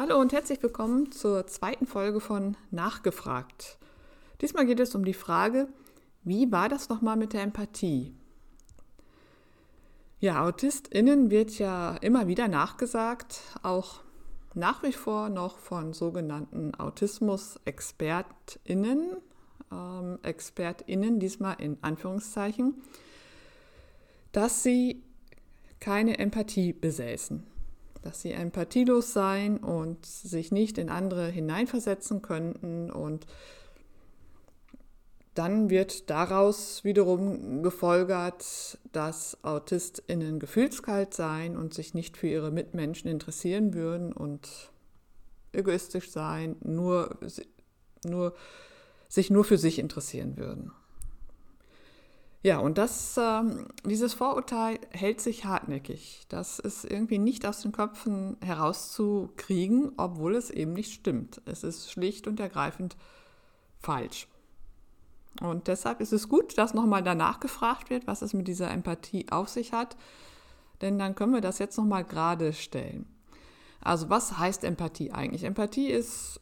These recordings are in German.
Hallo und herzlich willkommen zur zweiten Folge von Nachgefragt. Diesmal geht es um die Frage, wie war das nochmal mit der Empathie? Ja, AutistInnen wird ja immer wieder nachgesagt, auch nach wie vor noch von sogenannten Autismus-ExpertInnen, ähm, ExpertInnen diesmal in Anführungszeichen, dass sie keine Empathie besäßen, dass sie empathielos seien und sich nicht in andere hineinversetzen könnten und dann wird daraus wiederum gefolgert, dass AutistInnen gefühlskalt seien und sich nicht für ihre Mitmenschen interessieren würden und egoistisch sein, nur, nur, sich nur für sich interessieren würden. Ja, und das, äh, dieses Vorurteil hält sich hartnäckig. Das ist irgendwie nicht aus den Köpfen herauszukriegen, obwohl es eben nicht stimmt. Es ist schlicht und ergreifend falsch. Und deshalb ist es gut, dass nochmal danach gefragt wird, was es mit dieser Empathie auf sich hat. Denn dann können wir das jetzt nochmal gerade stellen. Also was heißt Empathie eigentlich? Empathie ist,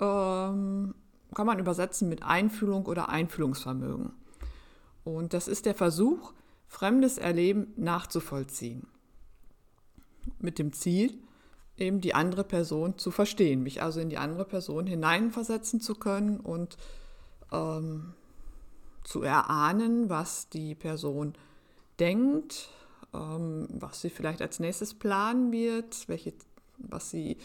ähm, kann man übersetzen mit Einfühlung oder Einfühlungsvermögen. Und das ist der Versuch, fremdes Erleben nachzuvollziehen. Mit dem Ziel, eben die andere Person zu verstehen, mich also in die andere Person hineinversetzen zu können und ähm, zu erahnen, was die Person denkt, ähm, was sie vielleicht als nächstes planen wird, welche, was sie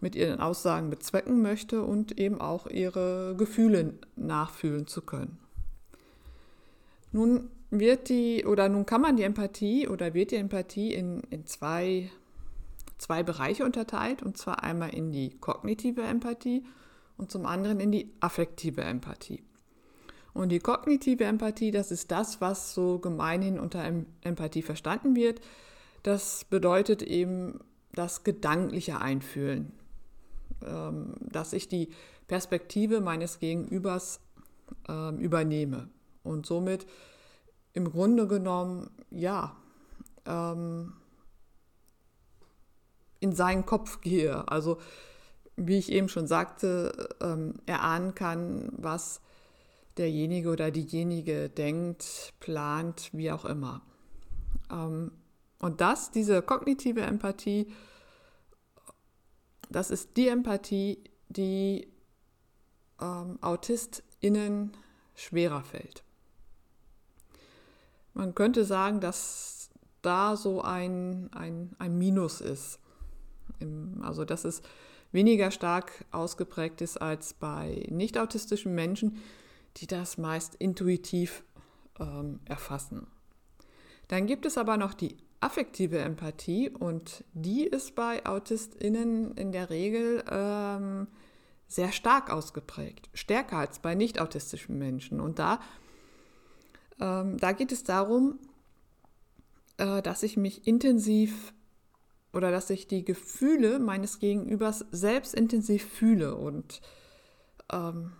mit ihren Aussagen bezwecken möchte und eben auch ihre Gefühle nachfühlen zu können. Nun wird die oder nun kann man die Empathie oder wird die Empathie in, in zwei, zwei Bereiche unterteilt, und zwar einmal in die kognitive Empathie und zum anderen in die affektive Empathie. Und die kognitive Empathie, das ist das, was so gemeinhin unter Empathie verstanden wird. Das bedeutet eben das gedankliche Einfühlen, ähm, dass ich die Perspektive meines Gegenübers ähm, übernehme und somit im Grunde genommen, ja, ähm, in seinen Kopf gehe. Also, wie ich eben schon sagte, erahnen kann, was derjenige oder diejenige denkt, plant, wie auch immer. Ähm, und das, diese kognitive Empathie, das ist die Empathie, die ähm, AutistInnen schwerer fällt. Man könnte sagen, dass da so ein, ein, ein Minus ist. Also, dass es weniger stark ausgeprägt ist als bei nicht autistischen Menschen, die das meist intuitiv ähm, erfassen. Dann gibt es aber noch die affektive Empathie und die ist bei AutistInnen in der Regel ähm, sehr stark ausgeprägt, stärker als bei nicht autistischen Menschen. Und da, ähm, da geht es darum, äh, dass ich mich intensiv oder dass ich die Gefühle meines Gegenübers selbst intensiv fühle und ähm,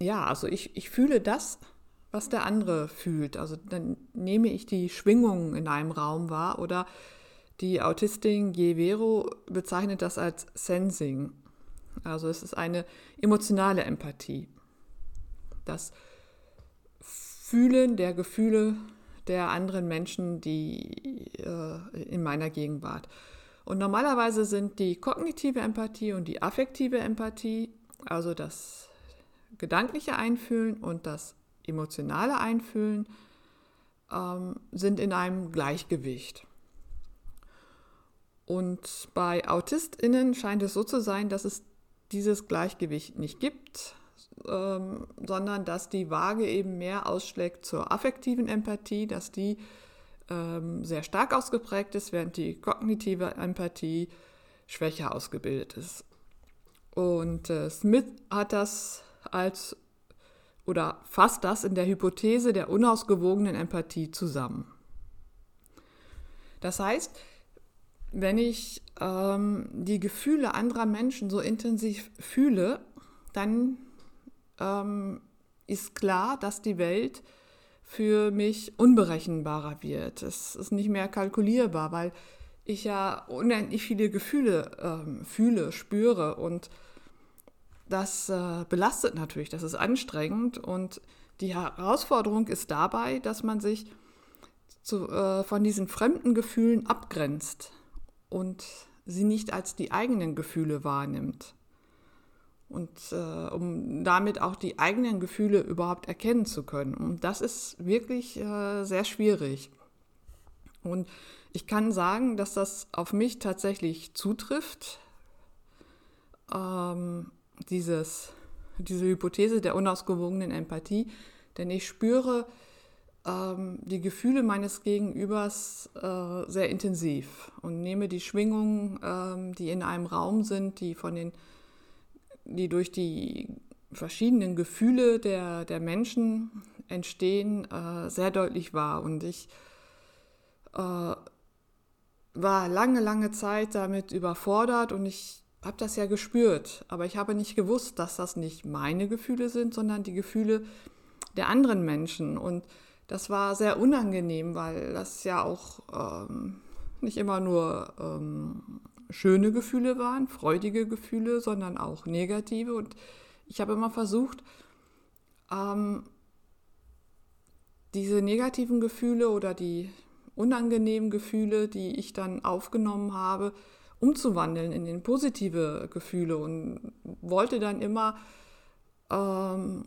ja, also ich, ich fühle das, was der andere fühlt. Also dann nehme ich die Schwingungen in einem Raum wahr oder die Autistin Jevero bezeichnet das als Sensing. Also es ist eine emotionale Empathie. Das Fühlen der Gefühle der anderen Menschen, die äh, in meiner Gegenwart. Und normalerweise sind die kognitive Empathie und die affektive Empathie, also das gedankliche Einfühlen und das emotionale Einfühlen ähm, sind in einem Gleichgewicht. Und bei AutistInnen scheint es so zu sein, dass es dieses Gleichgewicht nicht gibt, ähm, sondern dass die Waage eben mehr ausschlägt zur affektiven Empathie, dass die ähm, sehr stark ausgeprägt ist, während die kognitive Empathie schwächer ausgebildet ist. Und äh, Smith hat das als oder fasst das in der Hypothese der unausgewogenen Empathie zusammen. Das heißt, wenn ich ähm, die Gefühle anderer Menschen so intensiv fühle, dann ähm, ist klar, dass die Welt für mich unberechenbarer wird. Es ist nicht mehr kalkulierbar, weil ich ja unendlich viele Gefühle ähm, fühle, spüre und das äh, belastet natürlich, das ist anstrengend und die Herausforderung ist dabei, dass man sich zu, äh, von diesen fremden Gefühlen abgrenzt und sie nicht als die eigenen Gefühle wahrnimmt. Und äh, um damit auch die eigenen Gefühle überhaupt erkennen zu können. Und das ist wirklich äh, sehr schwierig. Und ich kann sagen, dass das auf mich tatsächlich zutrifft. Ähm, dieses, diese Hypothese der unausgewogenen Empathie, denn ich spüre ähm, die Gefühle meines Gegenübers äh, sehr intensiv und nehme die Schwingungen, ähm, die in einem Raum sind, die von den, die durch die verschiedenen Gefühle der, der Menschen entstehen, äh, sehr deutlich wahr. Und ich äh, war lange, lange Zeit damit überfordert und ich habe das ja gespürt, aber ich habe nicht gewusst, dass das nicht meine Gefühle sind, sondern die Gefühle der anderen Menschen. Und das war sehr unangenehm, weil das ja auch ähm, nicht immer nur ähm, schöne Gefühle waren, freudige Gefühle, sondern auch negative. Und ich habe immer versucht, ähm, diese negativen Gefühle oder die unangenehmen Gefühle, die ich dann aufgenommen habe, umzuwandeln in, in positive Gefühle und wollte dann immer ähm,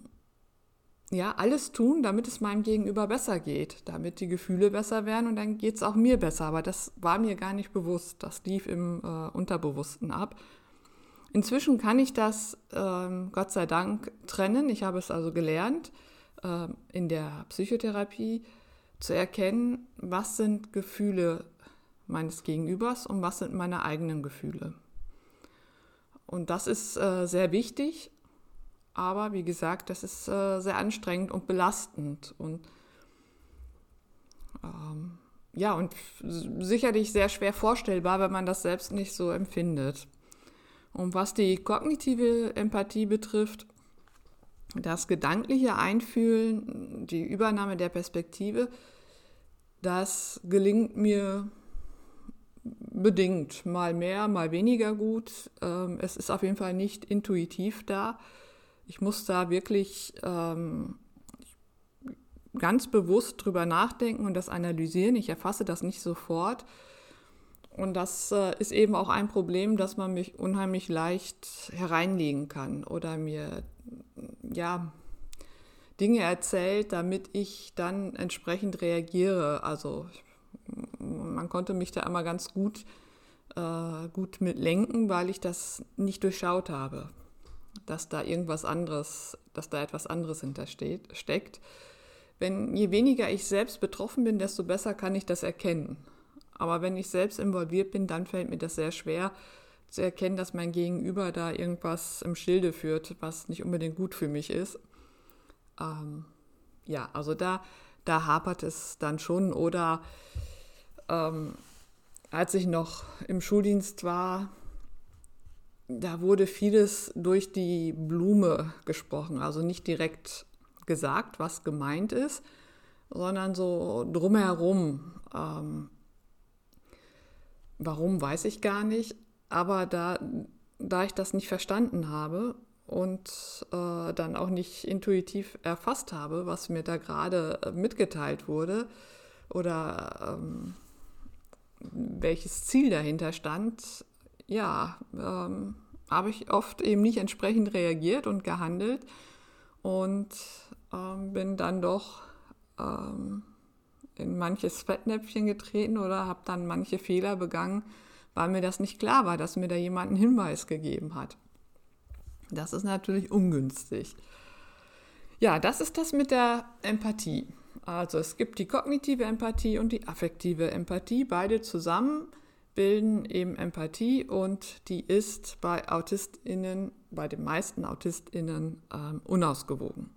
ja, alles tun, damit es meinem Gegenüber besser geht, damit die Gefühle besser werden und dann geht es auch mir besser. Aber das war mir gar nicht bewusst. Das lief im äh, Unterbewussten ab. Inzwischen kann ich das, ähm, Gott sei Dank, trennen. Ich habe es also gelernt, äh, in der Psychotherapie zu erkennen, was sind Gefühle meines Gegenübers und was sind meine eigenen Gefühle. Und das ist äh, sehr wichtig, aber wie gesagt, das ist äh, sehr anstrengend und belastend und ähm, ja, und sicherlich sehr schwer vorstellbar, wenn man das selbst nicht so empfindet. Und was die kognitive Empathie betrifft, das gedankliche Einfühlen, die Übernahme der Perspektive, das gelingt mir bedingt, mal mehr, mal weniger gut. Ähm, es ist auf jeden Fall nicht intuitiv da. Ich muss da wirklich ähm, ganz bewusst drüber nachdenken und das analysieren. Ich erfasse das nicht sofort. Und das äh, ist eben auch ein Problem, dass man mich unheimlich leicht hereinlegen kann oder mir ja Dinge erzählt, damit ich dann entsprechend reagiere. Also man konnte mich da immer ganz gut, äh, gut mit lenken, weil ich das nicht durchschaut habe, dass da irgendwas anderes, dass da etwas anderes hintersteht, steckt. Wenn je weniger ich selbst betroffen bin, desto besser kann ich das erkennen. Aber wenn ich selbst involviert bin, dann fällt mir das sehr schwer zu erkennen, dass mein Gegenüber da irgendwas im Schilde führt, was nicht unbedingt gut für mich ist. Ähm, ja, also da, da hapert es dann schon. Oder ähm, als ich noch im Schuldienst war, da wurde vieles durch die Blume gesprochen, also nicht direkt gesagt, was gemeint ist, sondern so drumherum. Ähm, warum weiß ich gar nicht, aber da, da ich das nicht verstanden habe und äh, dann auch nicht intuitiv erfasst habe, was mir da gerade mitgeteilt wurde oder ähm, welches Ziel dahinter stand, ja, ähm, habe ich oft eben nicht entsprechend reagiert und gehandelt und ähm, bin dann doch ähm, in manches Fettnäpfchen getreten oder habe dann manche Fehler begangen, weil mir das nicht klar war, dass mir da jemand einen Hinweis gegeben hat. Das ist natürlich ungünstig. Ja, das ist das mit der Empathie. Also es gibt die kognitive Empathie und die affektive Empathie. Beide zusammen bilden eben Empathie und die ist bei AutistInnen, bei den meisten AutistInnen ähm, unausgewogen.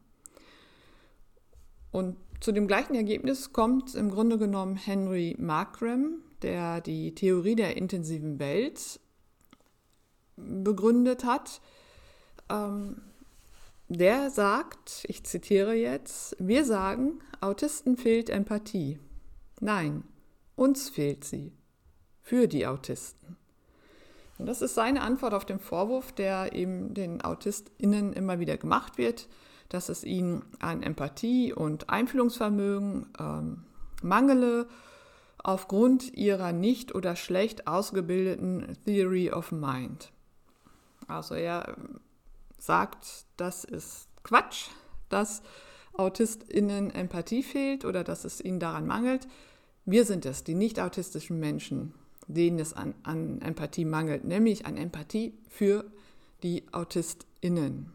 Und zu dem gleichen Ergebnis kommt im Grunde genommen Henry Markram, der die Theorie der intensiven Welt begründet hat. Ähm, der sagt, ich zitiere jetzt, wir sagen, Autisten fehlt Empathie. Nein, uns fehlt sie. Für die Autisten. Und das ist seine Antwort auf den Vorwurf, der eben den AutistInnen immer wieder gemacht wird, dass es ihnen an Empathie und Einfühlungsvermögen ähm, mangele aufgrund ihrer nicht oder schlecht ausgebildeten Theory of Mind. Also er sagt, das ist Quatsch, dass AutistInnen Empathie fehlt oder dass es ihnen daran mangelt. Wir sind es, die nicht autistischen Menschen, denen es an, an Empathie mangelt, nämlich an Empathie für die AutistInnen.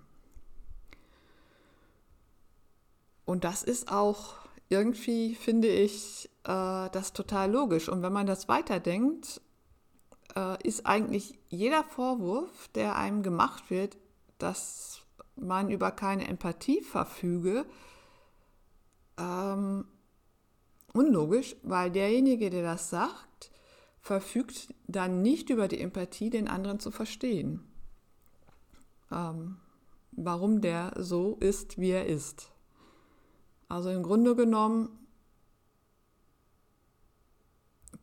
Und das ist auch irgendwie, finde ich, äh, das total logisch. Und wenn man das weiterdenkt, äh, ist eigentlich jeder Vorwurf, der einem gemacht wird, dass man über keine Empathie verfüge, ähm, unlogisch, weil derjenige, der das sagt, verfügt dann nicht über die Empathie, den anderen zu verstehen. Ähm, warum der so ist, wie er ist. Also im Grunde genommen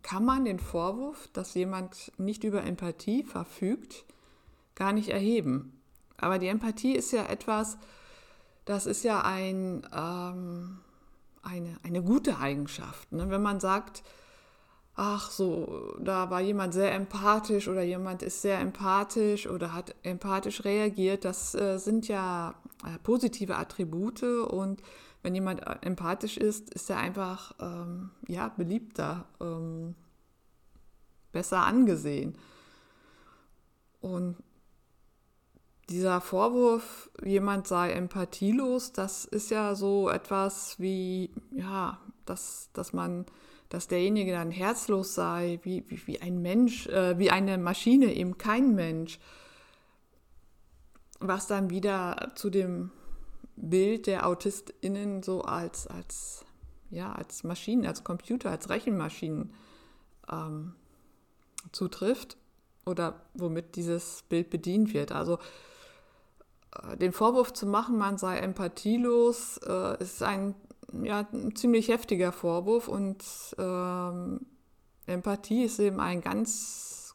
kann man den Vorwurf, dass jemand nicht über Empathie verfügt, gar nicht erheben. Aber die Empathie ist ja etwas, das ist ja ein, ähm, eine, eine gute Eigenschaft. Ne? Wenn man sagt, ach so, da war jemand sehr empathisch oder jemand ist sehr empathisch oder hat empathisch reagiert, das äh, sind ja äh, positive Attribute und wenn jemand äh, empathisch ist, ist er einfach ähm, ja, beliebter, ähm, besser angesehen. Und dieser Vorwurf, jemand sei empathielos, das ist ja so etwas wie, ja, dass, dass man, dass derjenige dann herzlos sei, wie, wie, wie ein Mensch, äh, wie eine Maschine, eben kein Mensch. Was dann wieder zu dem Bild der AutistInnen so als, als, ja, als Maschinen, als Computer, als Rechenmaschinen ähm, zutrifft oder womit dieses Bild bedient wird. Also äh, den Vorwurf zu machen, man sei empathielos, äh, ist ein, ja, ein ziemlich heftiger Vorwurf und ähm, Empathie ist eben ein ganz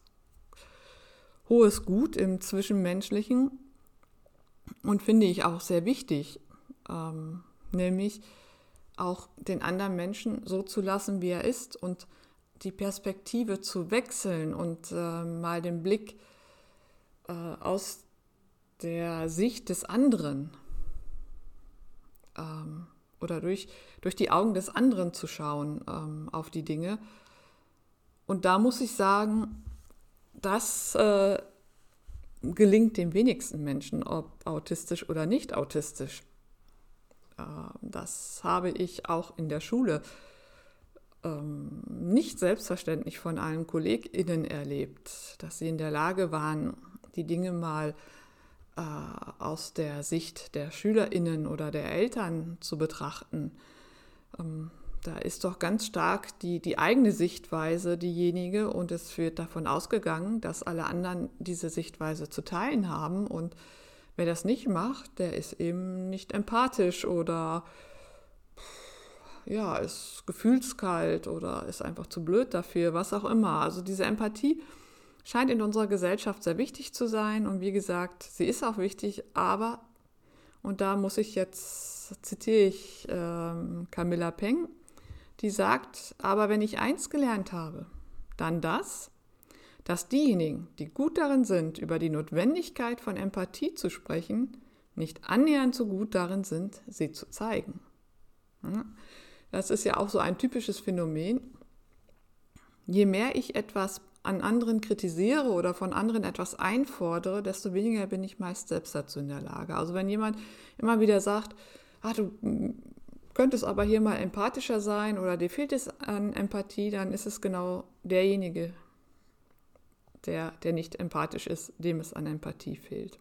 hohes Gut im Zwischenmenschlichen und finde ich auch sehr wichtig, ähm, nämlich auch den anderen Menschen so zu lassen, wie er ist und die Perspektive zu wechseln und äh, mal den Blick äh, aus der Sicht des anderen ähm, oder durch, durch die Augen des anderen zu schauen ähm, auf die Dinge. Und da muss ich sagen, das äh, gelingt den wenigsten Menschen, ob autistisch oder nicht autistisch. Äh, das habe ich auch in der Schule ähm, nicht selbstverständlich von allen KollegInnen erlebt, dass sie in der Lage waren, die Dinge mal äh, aus der Sicht der SchülerInnen oder der Eltern zu betrachten. Ähm, da ist doch ganz stark die, die eigene Sichtweise diejenige und es wird davon ausgegangen, dass alle anderen diese Sichtweise zu teilen haben und wer das nicht macht, der ist eben nicht empathisch oder ja, ist gefühlskalt oder ist einfach zu blöd dafür, was auch immer. Also diese Empathie scheint in unserer Gesellschaft sehr wichtig zu sein und wie gesagt, sie ist auch wichtig, aber, und da muss ich jetzt, zitiere ich ähm, Camilla Peng, die sagt, aber wenn ich eins gelernt habe, dann das, dass diejenigen, die gut darin sind, über die Notwendigkeit von Empathie zu sprechen, nicht annähernd so gut darin sind, sie zu zeigen. Das ist ja auch so ein typisches Phänomen. Je mehr ich etwas an anderen kritisiere oder von anderen etwas einfordere, desto weniger bin ich meist selbst dazu in der Lage. Also wenn jemand immer wieder sagt, ah, du könntest aber hier mal empathischer sein oder dir fehlt es an Empathie, dann ist es genau derjenige, der, der nicht empathisch ist, dem es an Empathie fehlt.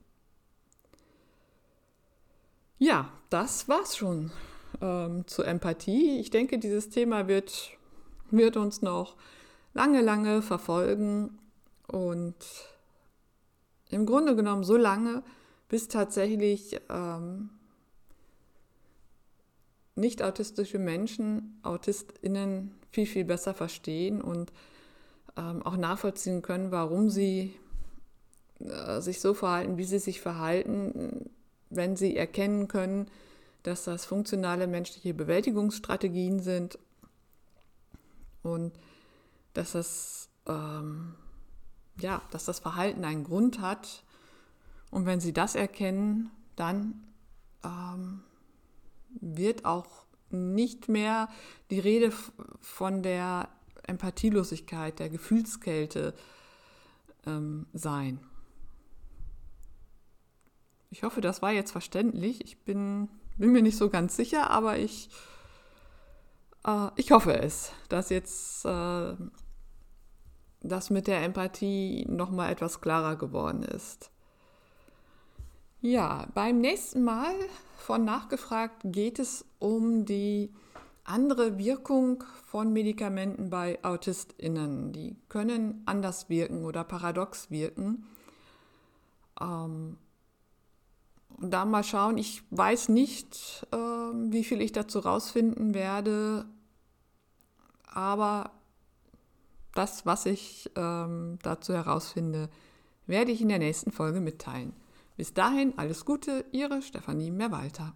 Ja, das war's schon ähm, zur Empathie. Ich denke, dieses Thema wird, wird uns noch lange, lange verfolgen und im Grunde genommen so lange, bis tatsächlich ähm, nicht autistische Menschen AutistInnen viel, viel besser verstehen und ähm, auch nachvollziehen können, warum sie äh, sich so verhalten, wie sie sich verhalten, wenn sie erkennen können, dass das funktionale menschliche Bewältigungsstrategien sind. Und dass das, ähm, ja, dass das Verhalten einen Grund hat. Und wenn sie das erkennen, dann ähm, wird auch nicht mehr die Rede von der Empathielosigkeit, der Gefühlskälte ähm, sein. Ich hoffe, das war jetzt verständlich. Ich bin, bin mir nicht so ganz sicher, aber ich, äh, ich hoffe es, dass jetzt äh, das mit der Empathie nochmal etwas klarer geworden ist. Ja, beim nächsten Mal von nachgefragt geht es um die andere Wirkung von Medikamenten bei AutistInnen. Die können anders wirken oder paradox wirken. Ähm, da mal schauen, ich weiß nicht, äh, wie viel ich dazu rausfinden werde, aber das, was ich ähm, dazu herausfinde, werde ich in der nächsten Folge mitteilen. Bis dahin alles Gute, Ihre Stefanie Mehrwalter.